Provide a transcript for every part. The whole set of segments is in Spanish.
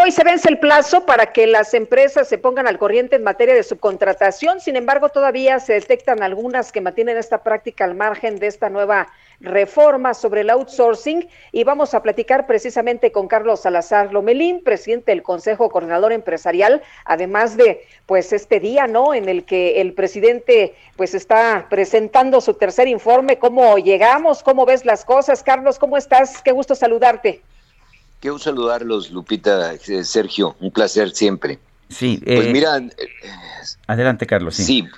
Hoy se vence el plazo para que las empresas se pongan al corriente en materia de subcontratación. Sin embargo, todavía se detectan algunas que mantienen esta práctica al margen de esta nueva reforma sobre el outsourcing y vamos a platicar precisamente con Carlos Salazar Lomelín, presidente del Consejo Coordinador Empresarial, además de pues este día, ¿no? En el que el presidente pues está presentando su tercer informe, cómo llegamos, cómo ves las cosas. Carlos, ¿cómo estás? Qué gusto saludarte. Qué gusto saludarlos, Lupita, eh, Sergio, un placer siempre. Sí, pues eh, mira, adelante Carlos. Sí, sí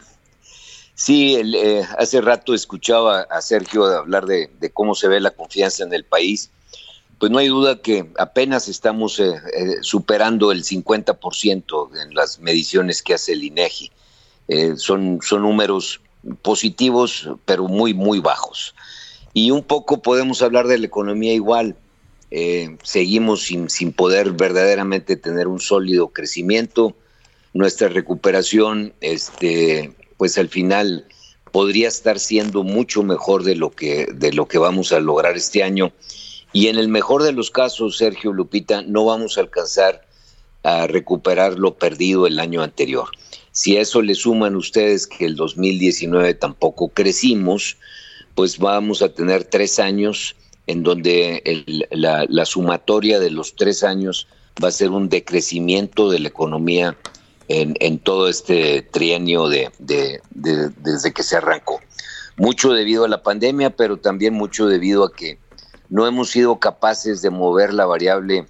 Sí, eh, hace rato escuchaba a Sergio hablar de, cómo se ve la confianza en el país. Pues no hay duda que apenas estamos eh, superando el 50% en las mediciones que hace el INEGI. son, son números positivos, pero muy, muy bajos. Y un poco podemos hablar de la economía igual. Seguimos sin, sin poder verdaderamente tener un sólido crecimiento. Nuestra recuperación este, pues al final podría estar siendo mucho mejor de lo que de lo que vamos a lograr este año y en el mejor de los casos Sergio Lupita no vamos a alcanzar a recuperar lo perdido el año anterior. Si a eso le suman ustedes que el 2019 tampoco crecimos, pues vamos a tener tres años en donde la, sumatoria de los tres años va a ser un decrecimiento de la economía en, todo este trienio de, desde que se arrancó. Mucho debido a la pandemia, pero también mucho debido a que no hemos sido capaces de mover la variable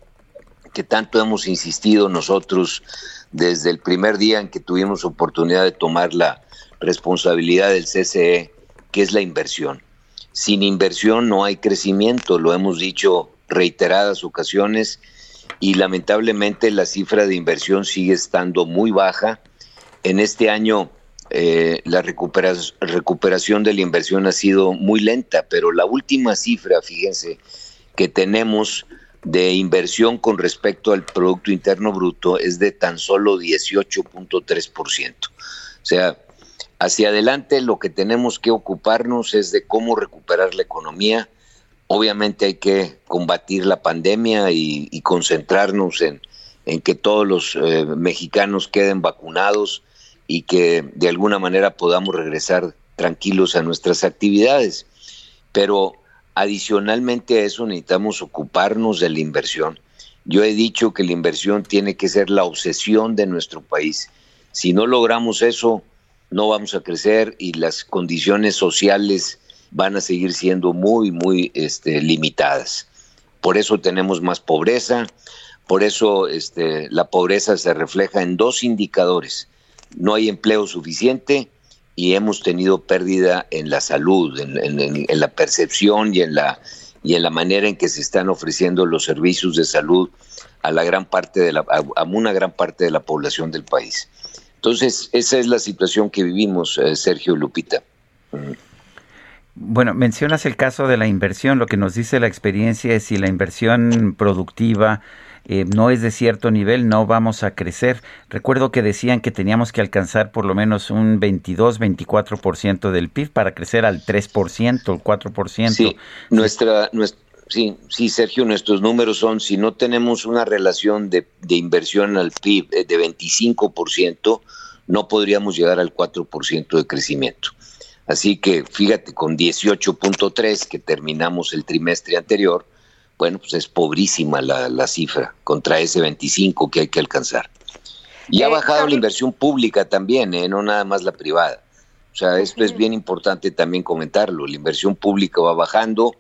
que tanto hemos insistido nosotros desde el primer día en que tuvimos oportunidad de tomar la responsabilidad del CCE, que es la inversión. Sin inversión no hay crecimiento, lo hemos dicho reiteradas ocasiones y lamentablemente la cifra de inversión sigue estando muy baja. En este año eh, la recuperación de la inversión ha sido muy lenta, pero la última cifra, fíjense, que tenemos de inversión con respecto al Producto Interno Bruto es de tan solo 18.3%. O sea, hacia adelante lo que tenemos que ocuparnos es de cómo recuperar la economía, Obviamente hay que combatir la pandemia y, concentrarnos en, que todos los eh, mexicanos queden vacunados y que de alguna manera podamos regresar tranquilos a nuestras actividades. Pero adicionalmente a eso necesitamos ocuparnos de la inversión. Yo he dicho que la inversión tiene que ser la obsesión de nuestro país. Si no logramos eso, no vamos a crecer y las condiciones sociales van a seguir siendo muy, muy este, limitadas. Por eso tenemos más pobreza, por eso este, la pobreza se refleja en dos indicadores. No hay empleo suficiente y hemos tenido pérdida en la salud, en, la percepción y en la, y en la manera en que se están ofreciendo los servicios de salud a una gran parte de la población del país. Entonces, esa es la situación que vivimos, eh, Sergio Lupita. Bueno, mencionas el caso de la inversión. Lo que nos dice la experiencia es si la inversión productiva eh, no es de cierto nivel, no vamos a crecer. Recuerdo que decían que teníamos que alcanzar por lo menos un 22-24% del PIB para crecer al 3%, el 4%. Sí, nuestra, nuestra, sí, sí, Sergio, nuestros números son, si no tenemos una relación de, de inversión al PIB eh, de 25%, no podríamos llegar al 4% de crecimiento. Así que fíjate, con 18.3 que terminamos el trimestre anterior, bueno, pues es pobrísima la, cifra contra ese 25 que hay que alcanzar. Y ha eh, bajado la inversión pública también, ¿eh? no nada más la privada. O sea, esto es bien importante también comentarlo. La inversión pública va bajando.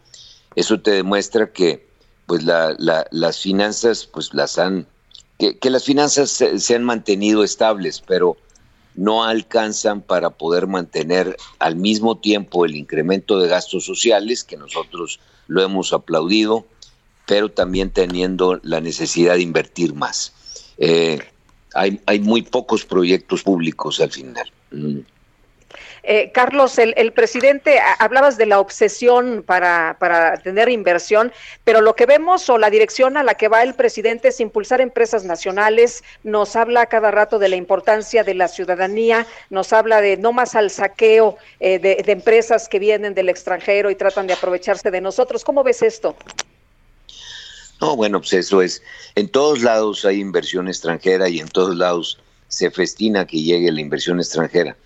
Eso te demuestra que pues las finanzas pues las han que, las finanzas se, han mantenido estables, pero no alcanzan para poder mantener al mismo tiempo el incremento de gastos sociales, que nosotros lo hemos aplaudido, pero también teniendo la necesidad de invertir más. Eh, hay, hay muy pocos proyectos públicos al final. Mm. Eh, Carlos, el, presidente, hablabas de la obsesión para, para tener inversión, pero lo que vemos o la dirección a la que va el presidente es impulsar empresas nacionales, nos habla cada rato de la importancia de la ciudadanía, nos habla de no más al saqueo eh, de, de empresas que vienen del extranjero y tratan de aprovecharse de nosotros. ¿Cómo ves esto? No, bueno, pues eso es. En todos lados hay inversión extranjera y en todos lados se festina que llegue la inversión extranjera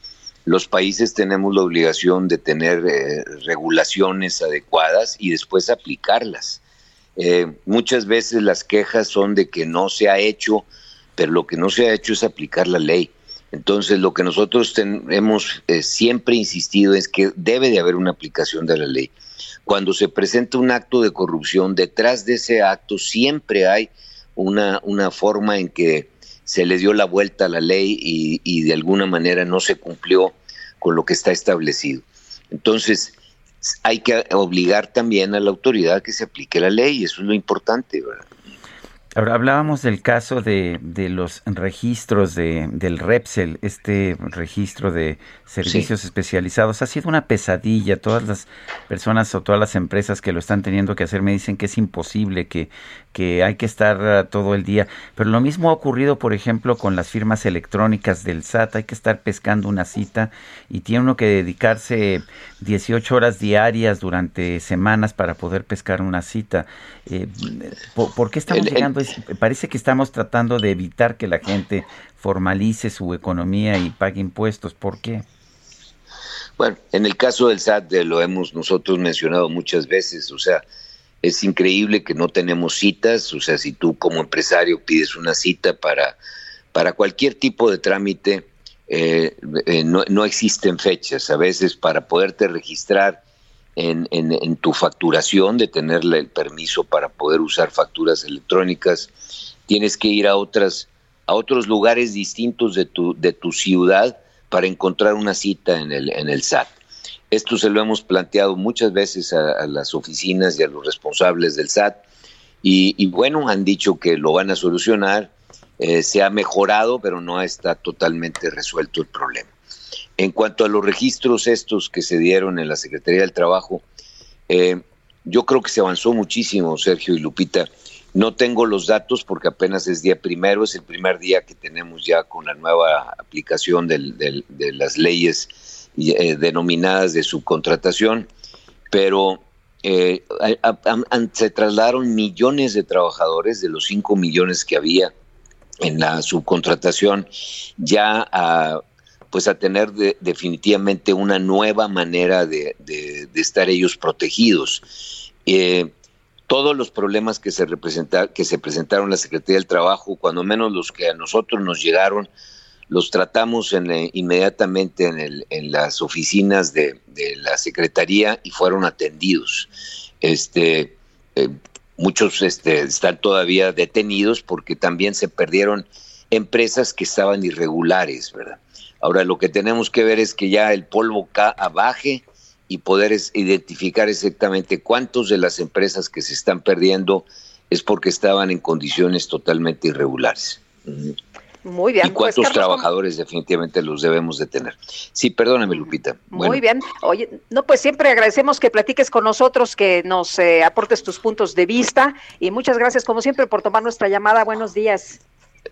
los países tenemos la obligación de tener eh, regulaciones adecuadas y después aplicarlas. Eh, muchas veces las quejas son de que no se ha hecho, pero lo que no se ha hecho es aplicar la ley. Entonces, lo que nosotros hemos eh, siempre insistido es que debe de haber una aplicación de la ley. Cuando se presenta un acto de corrupción, detrás de ese acto siempre hay una, una forma en que se le dio la vuelta a la ley y, de alguna manera no se cumplió con lo que está establecido. Entonces, hay que obligar también a la autoridad que se aplique la ley, eso es lo importante, ¿verdad? Ahora, hablábamos del caso de, de los registros de, del REPSEL, este registro de servicios especializados. Ha sido una pesadilla. Todas las personas o todas las empresas que lo están teniendo que hacer me dicen que es imposible, que, que hay que estar ah, todo el día. Pero lo mismo ha ocurrido, por ejemplo, con las firmas electrónicas del SAT. Hay que estar pescando una cita y tiene uno que dedicarse 18 horas diarias durante semanas para poder pescar una cita. Eh, ¿por, qué estamos llegando? Parece que estamos tratando de evitar que la gente formalice su economía y pague impuestos. ¿Por qué? Bueno, en el caso del SAT lo hemos nosotros mencionado muchas veces, o sea, es increíble que no tenemos citas, o sea, si tú como empresario pides una cita para, para cualquier tipo de trámite, eh, eh, no, no, existen fechas. A veces para poderte registrar en, en, tu facturación, de tener el permiso para poder usar facturas electrónicas. Tienes que ir a otras a otros lugares distintos de tu, de tu ciudad para encontrar una cita en el, en el SAT. Esto se lo hemos planteado muchas veces a, las oficinas y a los responsables del SAT y, bueno, han dicho que lo van a solucionar, eh, se ha mejorado, pero no está totalmente resuelto el problema. En cuanto a los registros estos que se dieron en la Secretaría del Trabajo, eh, yo creo que se avanzó muchísimo, Sergio y Lupita. No tengo los datos porque apenas es día primero, es el primer día que tenemos ya con la nueva aplicación de las leyes eh, denominadas de subcontratación, pero eh, se trasladaron millones de trabajadores de los 5 millones que había en la subcontratación ya a pues a tener definitivamente una nueva manera de, estar ellos protegidos. Eh, todos los problemas que se, que se presentaron en la Secretaría del Trabajo, cuando menos los que a nosotros nos llegaron, los tratamos en, inmediatamente en, en, las oficinas de, la Secretaría y fueron atendidos. Este, eh, muchos este, están todavía detenidos porque también se perdieron empresas que estaban irregulares, ¿verdad? Ahora lo que tenemos que ver es que ya el polvo baje y poder identificar exactamente cuántos de las empresas que se están perdiendo es porque estaban en condiciones totalmente irregulares. Muy bien. Y pues, cuántos trabajadores definitivamente los debemos de tener. Sí, perdóname, Lupita. Muy bien. Oye, no, pues siempre agradecemos que platiques con nosotros, que nos eh, aportes tus puntos de vista y muchas gracias, como siempre, por tomar nuestra llamada. Buenos días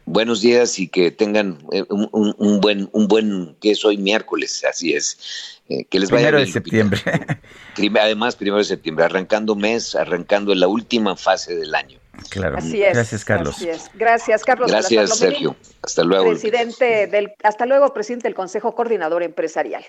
buenos días y que tengan eh, un, buen, un buen, que es hoy miércoles, así es. Eh, que les vaya primero de septiembre. Además, primero de septiembre, arrancando mes, arrancando en la última fase del año. Claro. Así es. Gracias, Carlos. Gracias, Carlos. Gracias, Sergio. Hasta luego. Presidente del, hasta luego, presidente del Consejo Coordinador Empresarial.